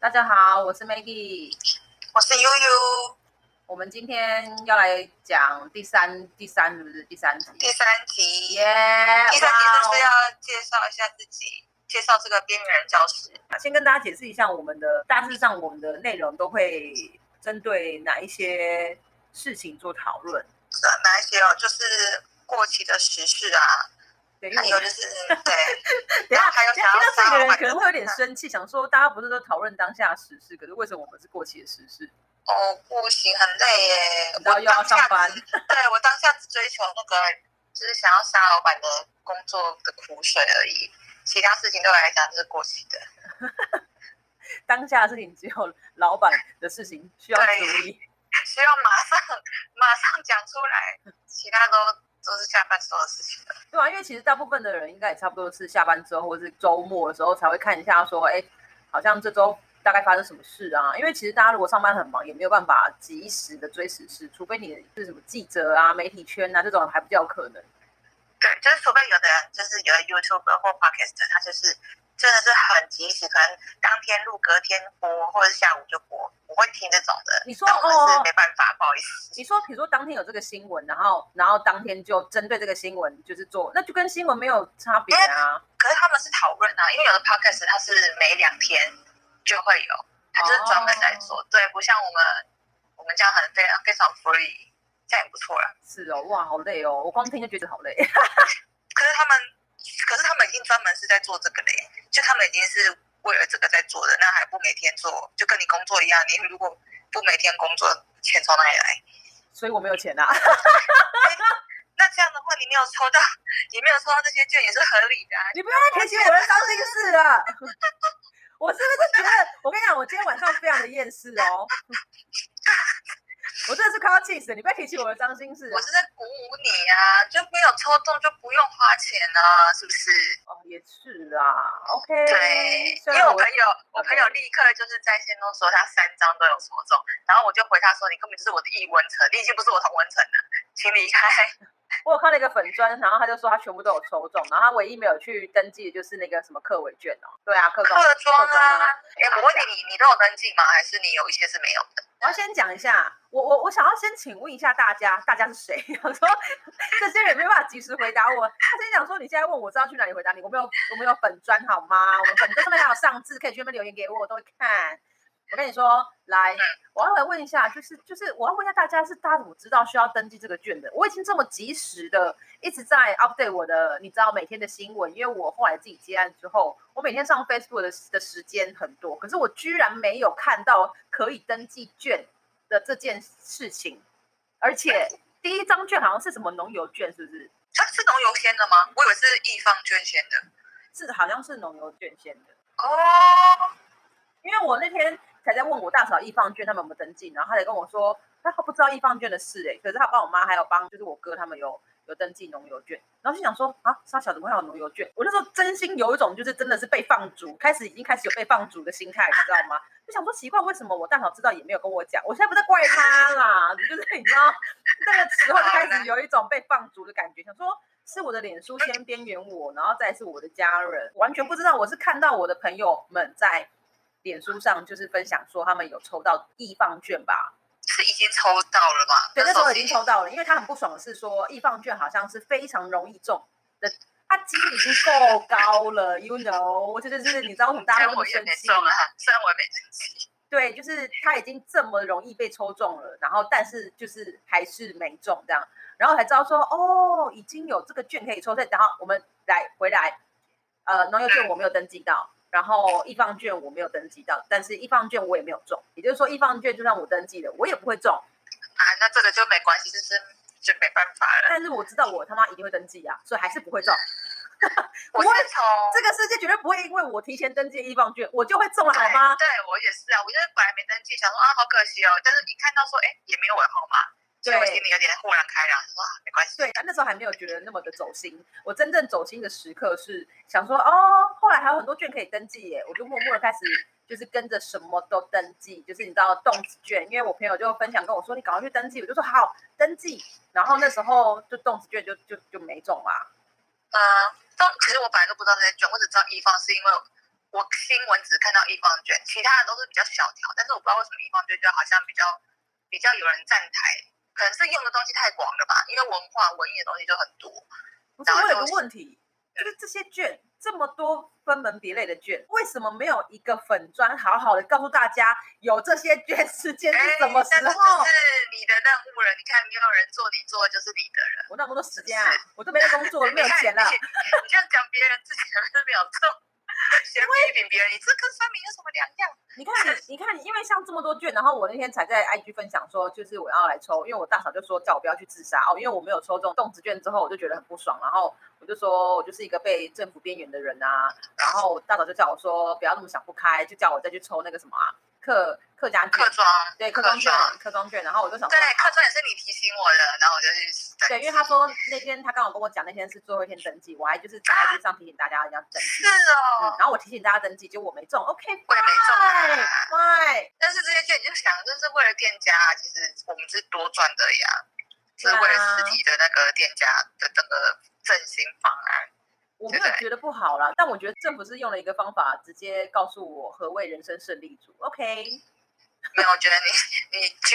大家好，我是 Maggie，我是悠悠。我们今天要来讲第三、第三是不是第三集？第三集，耶！第三集就是要介绍一下自己，介绍这个边缘人教师。先跟大家解释一下，我们的大致上我们的内容都会针对哪一些事情做讨论。呃哪一些哦？就是过期的时事啊，还有就是 对，等下然后还有想要杀个人老板可能会有点生气，想说大家不是都讨论当下时事，可是为什么我们是过期的时事？哦，不行，很累耶。然后又要上班对我当下只追求那个，就是想要杀老板的工作的苦水而已，其他事情对我来讲就是过期的。当下的事情只有老板的事情需要处理。需要马上马上讲出来，其他都都是下班之后的事情了。对啊，因为其实大部分的人应该也差不多是下班之后或是周末的时候才会看一下，说，哎，好像这周大概发生什么事啊？因为其实大家如果上班很忙，也没有办法及时的追时事，除非你是什么记者啊、媒体圈啊这种还比较有可能。对，就是除非有的人就是有的 YouTuber 或 Podcast，他就是真的是很及时，可能当天录，隔天播，或者下午就播，我会听这种的。你说但我们是哦没办法，不好意思。你说，比如说当天有这个新闻，然后然后当天就针对这个新闻就是做，那就跟新闻没有差别啊。可是他们是讨论啊，因为有的 Podcast 它是每两天就会有，它就是专门在做，对，不像我们我们这样很非常非常 free，这样也不错啦。是哦，哇，好累哦，我光听就觉得好累。可是他们，可是他们已经专门是在做这个嘞，就他们已经是为了这个在做的，那还不每天做，就跟你工作一样，你如果不每天工作，钱从哪里来？所以我没有钱啊。那这样的话，你没有抽到，你没有抽到这些券也是合理的、啊。你不要再提起我的伤心事了。我是不是觉得？我跟你讲，我今天晚上非常的厌世哦。我真的是快要气死了！你不要提起我的伤心事。我是在鼓舞你啊，就没有抽中就不用花钱啊，是不是？哦，也是啊。OK。对，因为我朋友，我朋友立刻就是在线都说他三张都有抽中，然后我就回他说你根本就是我的异温层，你已经不是我同温层了，请离开。我有看了一个粉砖，然后他就说他全部都有抽中，然后他唯一没有去登记的就是那个什么课尾卷哦。对啊，课客中庄课中啊，哎，我问你，你你都有登记吗？还是你有一些是没有的？我要先讲一下，我我我想要先请问一下大家，大家是谁？我说这些人没办法及时回答我。他先讲说你现在问我知道去哪里回答你，我没有我没有粉砖好吗？我们粉砖上面还有上字，可以去那边留言给我，我都会看。我跟你说，来，我要来问一下，就是就是我要问一下大家，是大家怎么知道需要登记这个券的？我已经这么及时的一直在 update 我的，你知道每天的新闻，因为我后来自己接案之后，我每天上 Facebook 的的时间很多，可是我居然没有看到可以登记券的这件事情，而且第一张券好像是什么农油券，是不是？它是农油先的吗？我以为是易放券先的。是好像是农油券先的，哦，因为我那天才在问我大嫂易放券他们有没有登记，然后他才跟我说他不知道易放券的事哎、可是他帮我妈还有帮就是我哥他们有有登记农油券，然后就想说啊，傻小怎么会有农油券？我那时候真心有一种就是真的是被放逐，开始已经开始有被放逐的心态，你知道吗？就想说奇怪，为什么我大嫂知道也没有跟我讲？我现在不在怪他啦，就是你知道那个时候就开始有一种被放逐的感觉，想说是我的脸书先边缘我，然后再是我的家人，完全不知道我是看到我的朋友们在脸书上就是分享说他们有抽到易放券吧，是已经抽到了吗？对，那时候已是经抽到了，因为他很不爽的是说易放券好像是非常容易中的，他几率已经够高了，you know，就是就是你知道为什么大虽家都生气虽然我也没生气。对，就是他已经这么容易被抽中了，然后但是就是还是没中这样，然后才知道说哦，已经有这个券可以抽，所以然后我们来回来，呃，农业券我没有登记到，然后易放券我没有登记到，但是易放券我也没有中，也就是说易放券就算我登记了，我也不会中，啊，那这个就没关系，就是就没办法了。但是我知道我他妈一定会登记啊，所以还是不会中。我会从这个世界绝对不会因为我提前登记易放券，我就会中了好吗？对我也是啊，我就是本来没登记，想说啊好可惜哦，但是一看到说哎也没有我的号码，所以我心里有点豁然开朗，说啊没关系。对，那时候还没有觉得那么的走心。我真正走心的时刻是想说，哦，后来还有很多券可以登记耶，我就默默的开始就是跟着什么都登记，就是你知道动子券，因为我朋友就分享跟我说，你赶快去登记，我就说好登记，然后那时候就动子券就就就没中嘛。嗯，都其实我本来都不知道这些券，我只知道一方是因为我新闻只看到一方卷，其他的都是比较小条，但是我不知道为什么一方卷就好像比较比较有人站台，可能是用的东西太广了吧，因为文化文艺的东西就很多。不是，我有个问题，就是这些卷这么多分门别类的卷，为什么没有一个粉砖好好的告诉大家有这些卷时间是什么时候？是你的任务了，你看没有人做，你做的就是你的人。我那么多时间啊，我都没在工作，没有钱了。你这样讲别人，自己都没有做。先批评别人，你这跟酸民有什么两样？你看你，看，因为像这么多卷，然后我那天才在 IG 分享说，就是我要来抽，因为我大嫂就说叫我不要去自杀哦，因为我没有抽中动子卷之后，我就觉得很不爽，然后我就说我就是一个被政府边缘的人啊，然后大嫂就叫我说不要那么想不开，就叫我再去抽那个什么啊。客客家客庄对客庄券客庄券，然后我就想对客庄也是你提醒我的，然后我就去对，因为他说那天他刚好跟我讲那天是最后一天登记，我还就是在 IG 上提醒大家要登记是哦，然后我提醒大家登记，结果我没中，OK，我也没中，Why？但是这些券你就想，就是为了店家，其实我们是多赚的呀，是为了实体的那个店家的整个振兴方案。我没有觉得不好啦，但我觉得政府是用了一个方法，直接告诉我何谓人生胜利组。OK，没有，我觉得你你去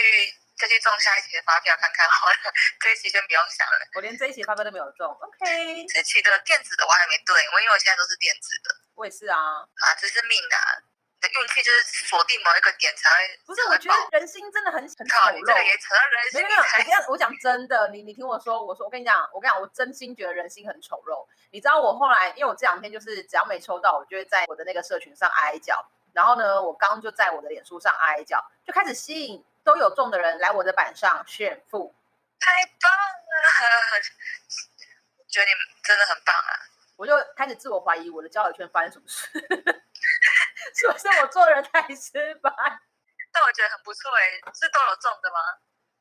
再去中下一期的发票看看好了，这一期先不用想了。我连这一期发票都没有中。OK，这期的电子的我还没对，我因为我现在都是电子的。我也是啊。啊，这是命啊。的运气就是锁定某一个点才会，不是？我觉得人心真的很很丑陋。这个也扯到人心。没有，我讲我讲真的，你你听我说，我说我跟你讲，我跟你讲，我真心觉得人心很丑陋。你知道我后来，因为我这两天就是只要没抽到，我就会在我的那个社群上挨脚。然后呢，我刚就在我的脸书上挨脚，就开始吸引都有中的人来我的板上炫富。太棒了！觉得你们真的很棒啊！我就开始自我怀疑，我的交友圈发生什么事？是不是我做人太失败？但我觉得很不错哎，是都有中的吗？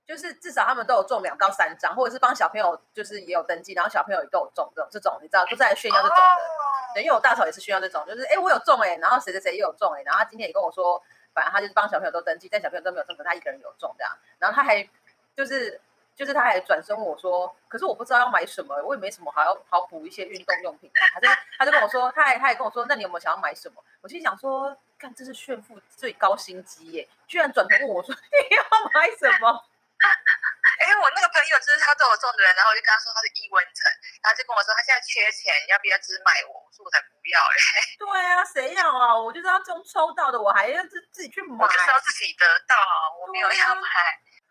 就是至少他们都有中两到三张，或者是帮小朋友就是也有登记，然后小朋友也都有中这种这种，你知道都在炫耀这种的。对，因为我大嫂也是炫耀这种，就是哎我有中哎，然后谁谁谁也有中哎，然后他今天也跟我说，反正他就是帮小朋友都登记，但小朋友都没有中，可他一个人有中这样。然后他还就是。就是他还转身问我说：“可是我不知道要买什么，我也没什么，好要好补一些运动用品。”他就他就跟我说，他还他还跟我说：“那你有没有想要买什么？”我心想说：“看这是炫富最高薪机耶！”居然转头问我说：“ 你要买什么？” 哎，我那个朋友就是他对我中的人，然后我就跟他说他是易文成，然后就跟我说他现在缺钱，要不要只买我？我说我才不要嘞！对啊，谁要啊？我就是要中抽到的，我还要自自己去买，就是要自己得到，我没有要买，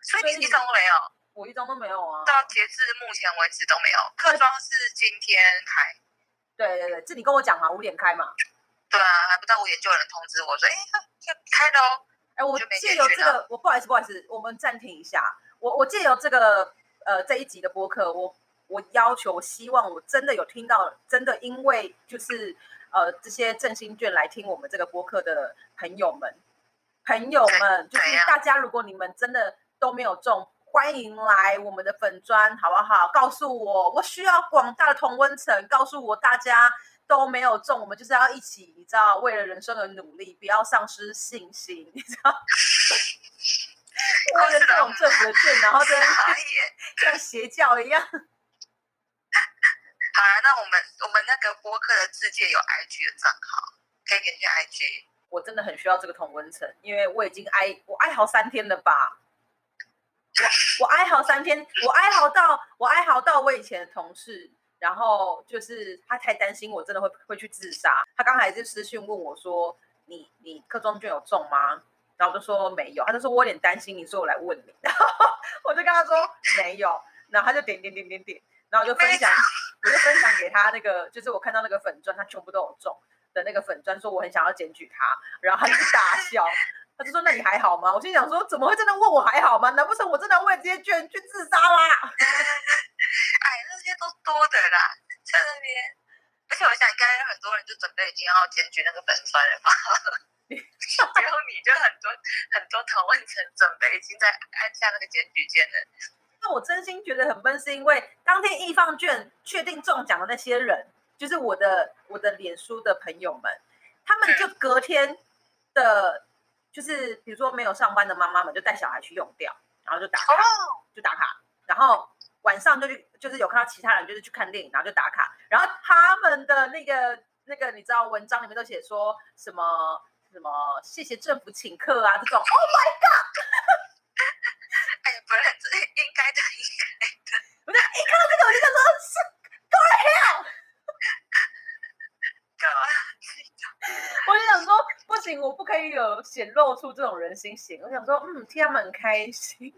所以你一张都没有。我一张都没有啊！到截至目前为止都没有。客庄是今天开，对对对，这你跟我讲嘛，五点开嘛。对啊，还不到五点就有人通知我说，哎，要开喽。哎，我借由这个，我不好意思，不好意思，我们暂停一下。我我借由这个呃这一集的播客，我我要求，我希望我真的有听到，真的因为就是呃这些振兴券来听我们这个播客的朋友们，朋友们，就是大家，如果你们真的都没有中。欢迎来我们的粉砖，好不好？告诉我，我需要广大的同温层。告诉我，大家都没有中，我们就是要一起，你知道，为了人生而努力，不要丧失信心，你知道？为了这种政府的券，然后跟像邪教一样。好了，那我们我们那个播客的世界有 IG 的账号，可以点进 IG。我真的很需要这个同温层，因为我已经哀我哀嚎三天了吧。我 我哀嚎三天，我哀嚎到我哀嚎到我以前的同事，然后就是他太担心我真的会会去自杀，他刚才就私讯问我说：“你你课中卷有中吗？”然后我就说没有，他就说我有点担心你，所以我来问你。然后我就跟他说没有，然后他就点点点点点，然后我就分享，我就分享给他那个，就是我看到那个粉砖，他全部都有中的那个粉砖，说我很想要检举他，然后他就大笑。他就说：“那你还好吗？”我心想说：“怎么会真的问我还好吗？难不成我真的为这些券去自杀啦？” 哎，那些都多的啦，在那边。而且我想，应该很多人就准备已经要检举那个粉酸了吧？只有你就很多很多同温层准备已经在按下那个检举键了。那我真心觉得很闷，是因为当天易放券确定中奖的那些人，就是我的我的脸书的朋友们，他们就隔天。的，就是比如说没有上班的妈妈们就带小孩去用掉，然后就打卡，哦，就打卡，然后晚上就去，就是有看到其他人就是去看电影，然后就打卡，然后他们的那个那个你知道文章里面都写说什么什么谢谢政府请客啊这种，Oh my god！哎呀，不然这应该的，应该的。我就一看到这个我就想说是 Go to hell！干嘛？我就想说不行，我不可以有显露出这种人心险。我想说，嗯，替他们很开心。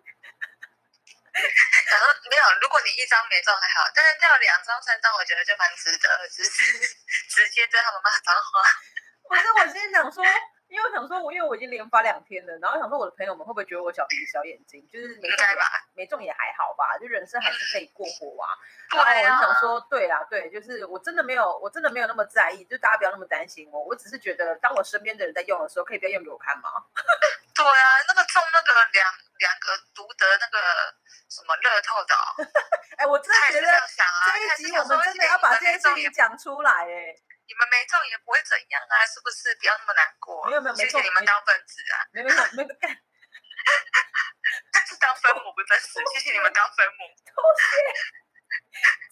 然后没有，如果你一张没中还好，但是掉两张三张，我觉得就蛮值得的，就是 直接对他们骂脏话。可是我今天想说，因为我想说，我因为我已经连发两天了，然后想说我的朋友们会不会觉得我小鼻子小眼睛，就是没中吧？没中也还好吧，就人生还是可以过活啊。对然后我想说，对啦，对，就是我真的没有，我真的没有那么在意，就大家不要那么担心我。我只是觉得，当我身边的人在用的时候，可以不要用给我看吗？对啊，那个中那个两两个独得那个什么乐透的哦，哎，我真的觉得这一集我们真的要把这件事情讲出来，哎，你们没中也不会怎样啊，是不是？不要那么难过。没有没有谢谢你们当分子啊，没没有没有干是当分母不是分子，谢谢你们当分母。吐血，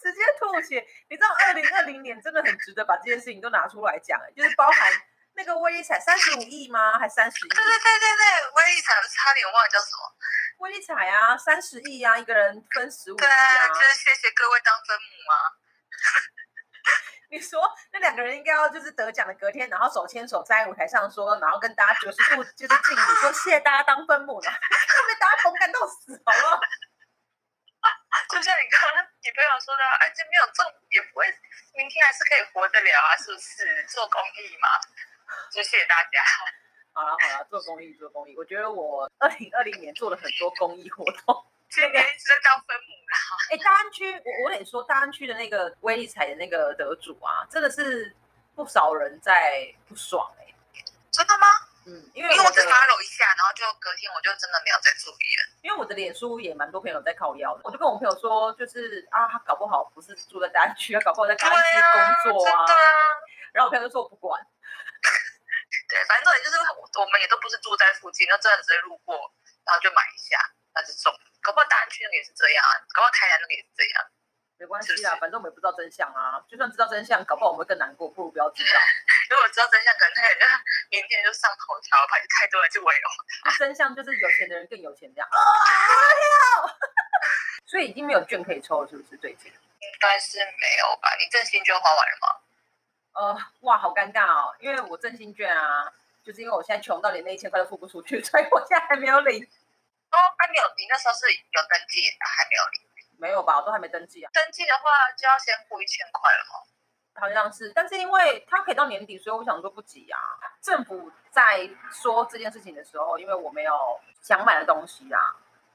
直接吐血。你知道，二零二零年真的很值得把这件事情都拿出来讲，哎，就是包含那个威力彩三十五亿吗？还三十亿？对对对对对，威力彩差点忘了叫什么。威力彩啊，三十亿啊，一个人分十五亿对啊，啊。就是谢谢各位当分母啊。你说个人应该要就是得奖的隔天，然后手牵手站在舞台上说，然后跟大家九十度就是敬礼，说谢谢大家当分母呢，被大家同感到死，好不好？就像你刚刚女朋友说的，哎，这没有中也不会，明天还是可以活得了啊，是不是？做公益嘛，就谢谢大家。好了好了，做公益做公益，我觉得我二零二零年做了很多公益活动。今年一直在当分母啦，哎，大安区，我我得说，大安区的那个威力彩的那个得主啊，真的是不少人在不爽哎、真的吗？嗯，因为因为我只我的 follow 一下，然后就隔天我就真的没有再注意了。因为我的脸书也蛮多朋友在靠腰的，我就跟我朋友说，就是啊，他搞不好不是住在大安区，他搞不好在大安区工作啊。啊。然后我朋友就说我不管，对，反正重点就是我我们也都不是住在附近，就真的只是路过，然后就买一下，那就中了。搞不好大安区那个也是这样啊，搞不好台南那个也是这样。没关系啊，反正我们也不知道真相啊。就算知道真相，搞不好我们会更难过，不如不要知道。如果知道真相，可能那个人明天就上头条，把太多人去围殴。真相就是有钱的人更有钱这样。啊！所以已经没有券可以抽了，是不是？最近？应该是没有吧？你振兴券花完了吗？呃，哇，好尴尬哦，因为我振兴券啊，就是因为我现在穷到连那一千块都付不出去，所以我现在还没有领。哦，那、你有你那时候是有登记，还没有领。没有吧？我都还没登记啊，登记的话就要先付一千块了吗？好像是。但是因为它可以到年底，所以我想说不急啊。政府在说这件事情的时候，因为我没有想买的东西啊，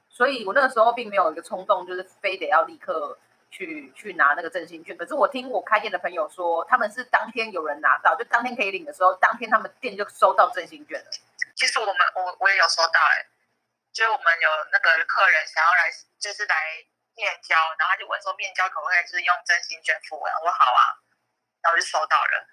所以我那个时候并没有一个冲动，就是非得要立刻去去拿那个振兴券。可是我听我开店的朋友说，他们是当天有人拿到，就当天可以领的时候，当天他们店就收到振兴券了。其实我们我我也有收到哎、就是我们有那个客人想要来，就是来面交，然后他就问说面交可不可以就是用真心卷付？我说好啊，然后我就收到了。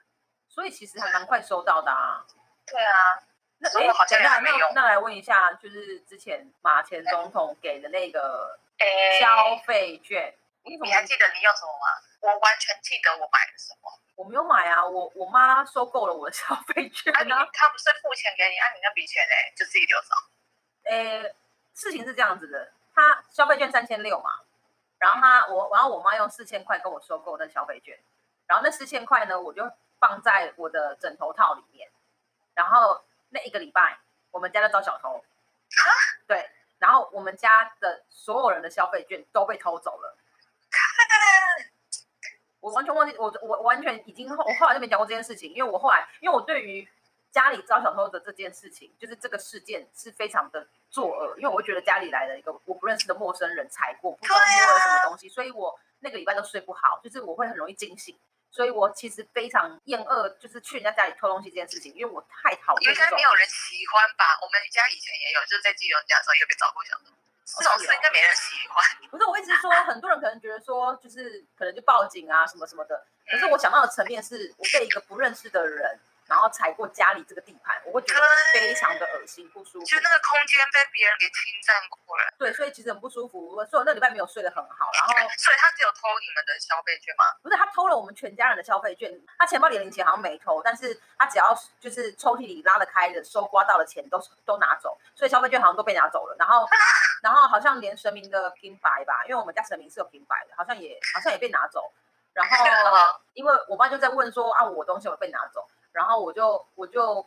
所以其实还蛮快收到的啊。对啊，那诶所以我好像还没用那那来问一下，就是之前马前总统给的那个诶，消费券，你还记得你用什么吗？我完全记得我买了什么。我没有买啊，我我妈收购了我的消费券啊，你啊。他不是付钱给你，啊，你那笔钱呢就自己留着。诶，事情是这样子的，他消费券三千六嘛，然后他我然后我妈用四千块跟我收购那消费券，然后那四千块呢，我就放在我的枕头套里面，然后那一个礼拜我们家就遭小偷，啊对，然后我们家的所有人的消费券都被偷走了。我完全忘记，我我我完全已经后我后来就没讲过这件事情，因为我后来因为我对于家里遭小偷的这件事情，就是这个事件是非常的作恶，因为我会觉得家里来了一个我不认识的陌生人踩过，不知道摸了什么东西，所以我那个礼拜都睡不好，就是我会很容易惊醒，所以我其实非常厌恶就是去人家家里偷东西这件事情，因为我太讨厌应该没。有人喜欢吧？我们家以前也有，就是在基隆家的时候也被找过小偷。这种事应该没人喜欢。不是我一直说，很多人可能觉得说，就是可能就报警啊什么什么的。可是我想到的层面是，我被一个不认识的人，然后踩过家里这个地盘，我会觉得非常的恶心不舒服。就那个空间被别人给侵占过了，对，所以其实很不舒服。所以我那礼拜没有睡得很好，然后 所以他只有偷你们的消费券吗？不是他偷了我们全家人的消费券，他钱包里的零钱好像没偷，但是他只要就是抽屉里拉得开的收刮到的钱都都拿走，所以消费券好像都被拿走了。然后 然后好像连神明的金牌吧，因为我们家神明是有金牌的，好像也好像也被拿走。然后 因为我爸就在问说啊，我东西有被拿走，然后我就我就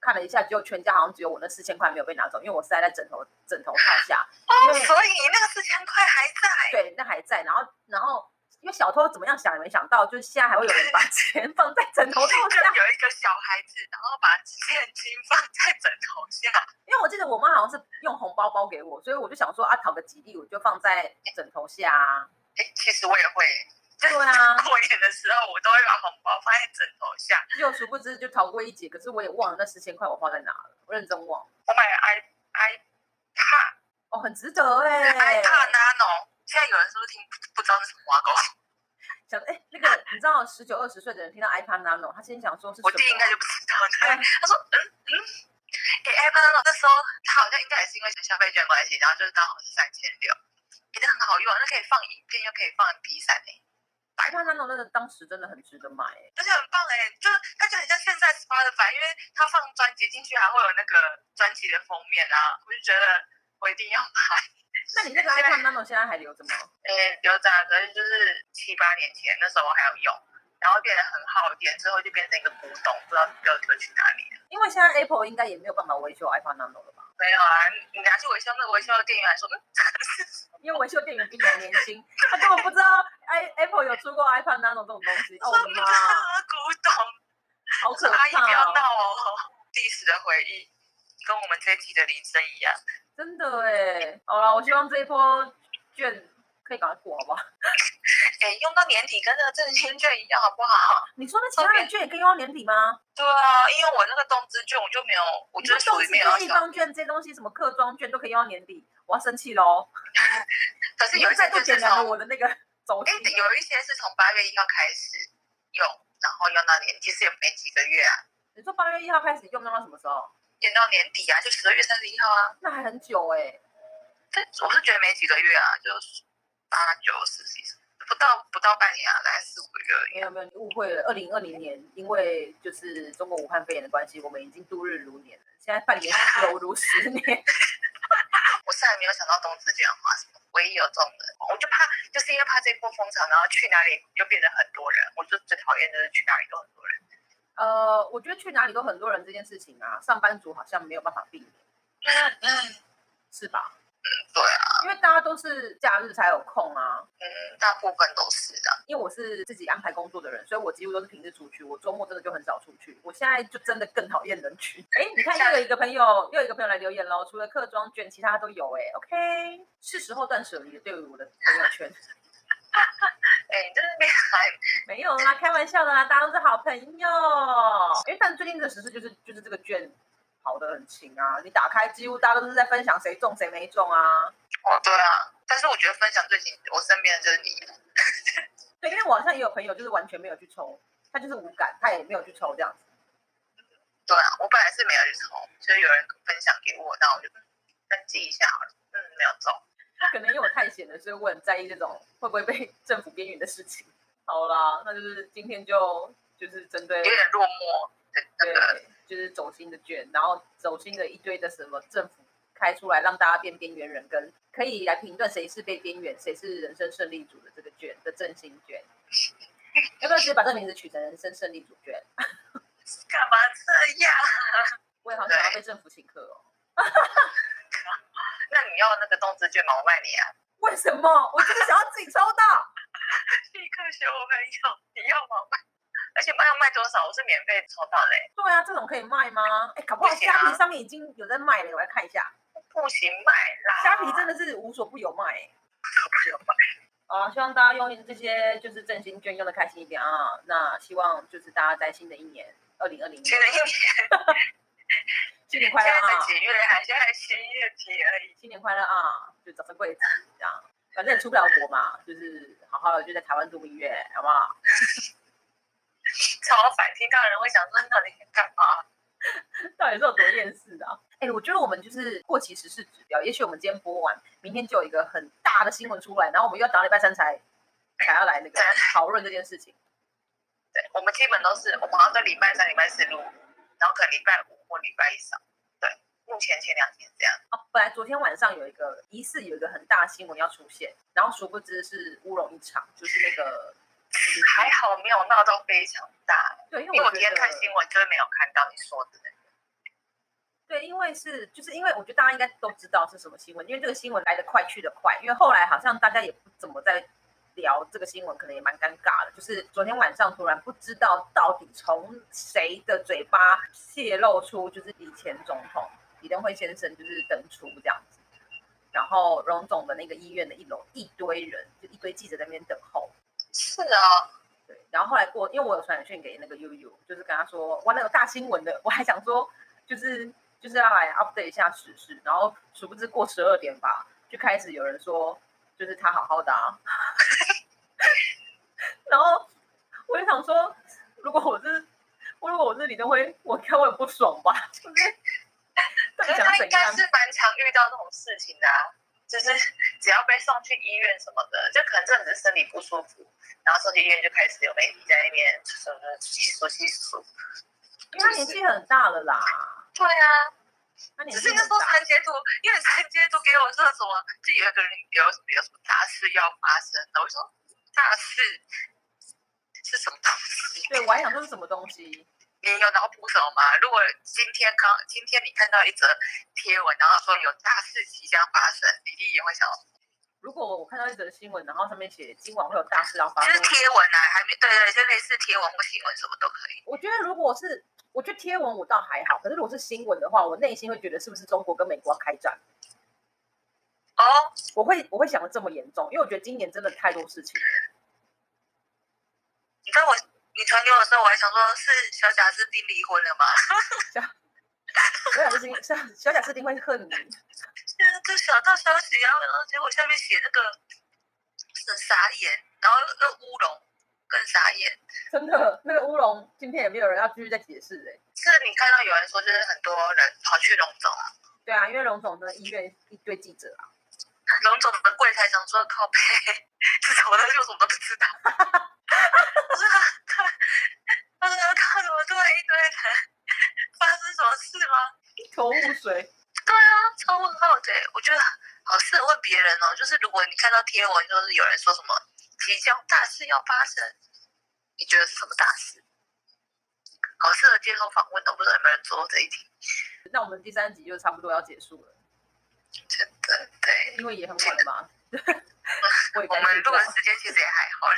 看了一下，只有全家好像只有我那四千块没有被拿走，因为我塞在枕头枕头套下。哦所以那个四千块还在。对，那还在。然后，然后，因为小偷怎么样想也没想到，就是现在还会有人把 钱放在枕头套就下。有一个小孩子，然后把现金放在枕头下，因为我记得我妈好像是用红包包给我，所以我就想说啊，讨个吉利，我就放在枕头下啊。哎，其实我也会，就对啊，过年的时候我都会把红包放在枕头下。又殊不知就逃过一劫，可是我也忘了那十千块我花在哪了，我认真忘了。我买了 i iPad 哦，很值得哎、iPad Nano，现在有人是不是听不知道是什么挖沟？想哎，那个你知道十九二十岁的人听到 iPad Nano，他心想说是什么？我弟应该就不知道，对，他说嗯嗯，哎 iPad Nano 那时候他好像应该也是因为消费券的关系，然后就是刚好是三千六，也真的很好用，那可以放影片又可以放 MP 三诶。iPad Nano 那个当时真的很值得买哎、而且很棒哎，就感觉很像现在 Spotify，因为它放专辑进去还会有那个专辑的封面啊，我就觉得我一定要买。那你那个 iPad Nano 现在还留着吗？诶，留着啊，可是就是七八年前那时候我还有用，然后变得很耗电，之后就变成一个古董，不知道丢丢去哪里了。因为现在 Apple 应该也没有办法维修 iPad Nano 了吧？没有啊，你拿去维修，那个维修的店员还说，嗯，因为维修店员比你还年轻，他根本不知道 i Apple 有出过 iPad Nano 这种东西。哦，我的古董？好可 阿姨不要怕闹哦！哦，历史的回忆跟我们这一集的铃声一样。真的哎。好了，我希望这一波卷可以赶快过，好不好？哎，用到年底跟那个振兴券一样，好不好？你说那其他的券也可以用到年底吗？对啊，因为我那个动资券我就没有，我你就是没有地。方券这些东西，什么客庄券都可以用到年底，我要生气喽！可是有一再度就是点燃了从，我的那个走哎。，有一些是从八月一号开始用，然后用到年，其实也没几个月啊，你说八月一号开始用，用到什么时候？用到年底啊，就十二月三十一号啊。那还很久哎。但我是觉得没几个月啊，就是八九十几，不到不到半年啊，大概四五个月而已啊。没有没有，你误会了。二零二零年，因为就是中国武汉肺炎的关系，我们已经度日如年了。现在半年 犹如十年。我是还没有想到动资券花什么，唯一有这种人，我就怕，就是因为怕这波风潮，然后去哪里就变得很多人，我就最讨厌就是去哪里都很多人。呃，我觉得去哪里都很多人这件事情啊，上班族好像没有办法避免，嗯嗯，是吧？嗯对啊，因为大家都是假日才有空啊。嗯，大部分都是的。因为我是自己安排工作的人，所以我几乎都是平日出去，我周末真的就很少出去。我现在就真的更讨厌人群。哎，你看又有一个朋友，又有一个朋友来留言喽，除了客装卷，其他都有哎。OK，是时候断舍离了，对于我的朋友圈。哎，你在那边还没有啦，开玩笑的啦，大家都是好朋友。哎，但最近的时事就是就是这个券跑得很勤啊，你打开几乎大家都是在分享谁中谁没中啊。哦，对啊，但是我觉得分享最近我身边的就是你，对，因为我好像也有朋友就是完全没有去抽，他就是无感，他也没有去抽这样子。对啊，我本来是没有去抽，就是有人分享给我，那我就登记一下好了，嗯，没有中。可能因为我太闲了，所以我很在意这种会不会被 政府边缘的事情。好啦，那就是今天就就是针对有点落寞对，就是走心的券，然后走心的一堆的什么政府开出来让大家变边缘人，跟可以来评断谁是被边缘，谁是人生胜利组的这个券的振兴券。要不要直接把这个名字取成人生胜利组券？干嘛这样？我也好想要被政府请客哦。那你要那个动资券吗？我卖你啊！为什么？我就是想要自己抽到。立刻学我朋友，你要吗？卖，而且卖要卖多少？我是免费抽到嘞，对啊，这种可以卖吗？哎，搞不好虾皮上面已经有在卖了，我来看一下。不行卖啦。虾皮真的是无所不有卖、欸。不有卖。啊，希望大家用这些就是振兴券用的开心一点啊。那希望就是大家在新的一年，二零二零年，新的一年，新年快乐啊现在才！几月啊？现在七月底而已。新年快乐啊！就早生贵子这样，反正也出不了国嘛，就是好好的就在台湾度蜜月，好不好？超烦，听到人会想说到底在干嘛？到底是有多厌世的、啊？哎、我觉得我们就是过期时事指标，也许我们今天播完，明天就有一个很大的新闻出来，然后我们又要到礼拜三才才要来那个讨论这件事情。对，我们基本都是我们好像在礼拜三、礼拜四录，然后可能礼拜五或礼拜一上。对，目前前两天这样。哦，本来昨天晚上有一个疑似有一个很大的新闻要出现，然后殊不知是乌龙一场，就是那个还好没有闹到非常大，对，因因为我今天看新闻就是没有看到你说的那个。对，因为是就是因为我觉得大家应该都知道是什么新闻，因为这个新闻来得快去得快，因为后来好像大家也不怎么在聊这个新闻，可能也蛮尴尬的。就是昨天晚上突然不知道到底从谁的嘴巴泄露出，就是以前总统李登辉先生就是登出这样子，然后荣总的那个医院的一楼一堆人，就一堆记者在那边等候。是啊，对，然后后来过，因为我有传讯给那个悠悠，就是跟他说，哇，那个大新闻的，我还想说，就是就是要来 update 一下时事，然后殊不知过十二点吧，就开始有人说，就是他好好的啊，然后我就想说，如果我是，如果我是李登辉，我看我也不爽吧，就是到底可是他应想怎样？该是蛮常遇到这种事情的、啊，就是 只要被送去医院什么的，就可能真的是身体不舒服，然后送去医院就开始有媒体在那边什么细数细数。因为他年纪很大了啦，对啊，只是那时候传截图，因为传截图给我说什么，就有一个人有什么有什么大事要发生的，我说大事是什么东西？对我还想说是什么东西。你有脑补什么吗？如果今天刚今天你看到一则贴文，然后说有大事即将发生，你第一眼会想，如果我看到一则新闻，然后上面写今晚会有大事要发生就是，贴文啊，还没对对，就类似贴文或新闻什么都可以。我觉得如果是，我觉得贴文我倒还好，可是如果是新闻的话，我内心会觉得是不是中国跟美国要开战？哦，我会我会想的这么严重，因为我觉得今年真的太多事情。你知道我你传给我的时候，我还想说是小贾斯汀离婚了吗？小贾斯汀，小小贾斯汀会恨你，这小道消息啊，然后结果下面写那个很傻眼，然后那个乌龙更傻眼。真的那个乌龙今天也没有人要继续再解释哎、是你看到有人说，就是很多人跑去龙总，对啊，因为龙总的医院一堆记者啊，龙总的柜台想说靠背，这什么东西我怎么都不知道。我说他说靠，怎么突然一堆人？发生什么事吗？一头雾水。对啊，超问号的。我觉得好适合问别人哦，就是如果你看到贴文，就是有人说什么即将大事要发生，你觉得是什么大事？好适合接受访问的，不知道有没有人做过这一题？那我们第三集就差不多要结束了，真的对，因为也很晚了嘛。我们录的时间其实也还好啦。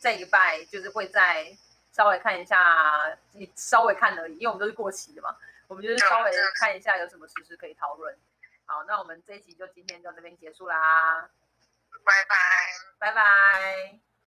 这一礼拜就是会再稍微看一下，你稍微看而已，因为我们都是过期的嘛，我们就是稍微看一下有什么实事可以讨论。好，那我们这一集就今天到这边结束啦，拜拜。拜拜。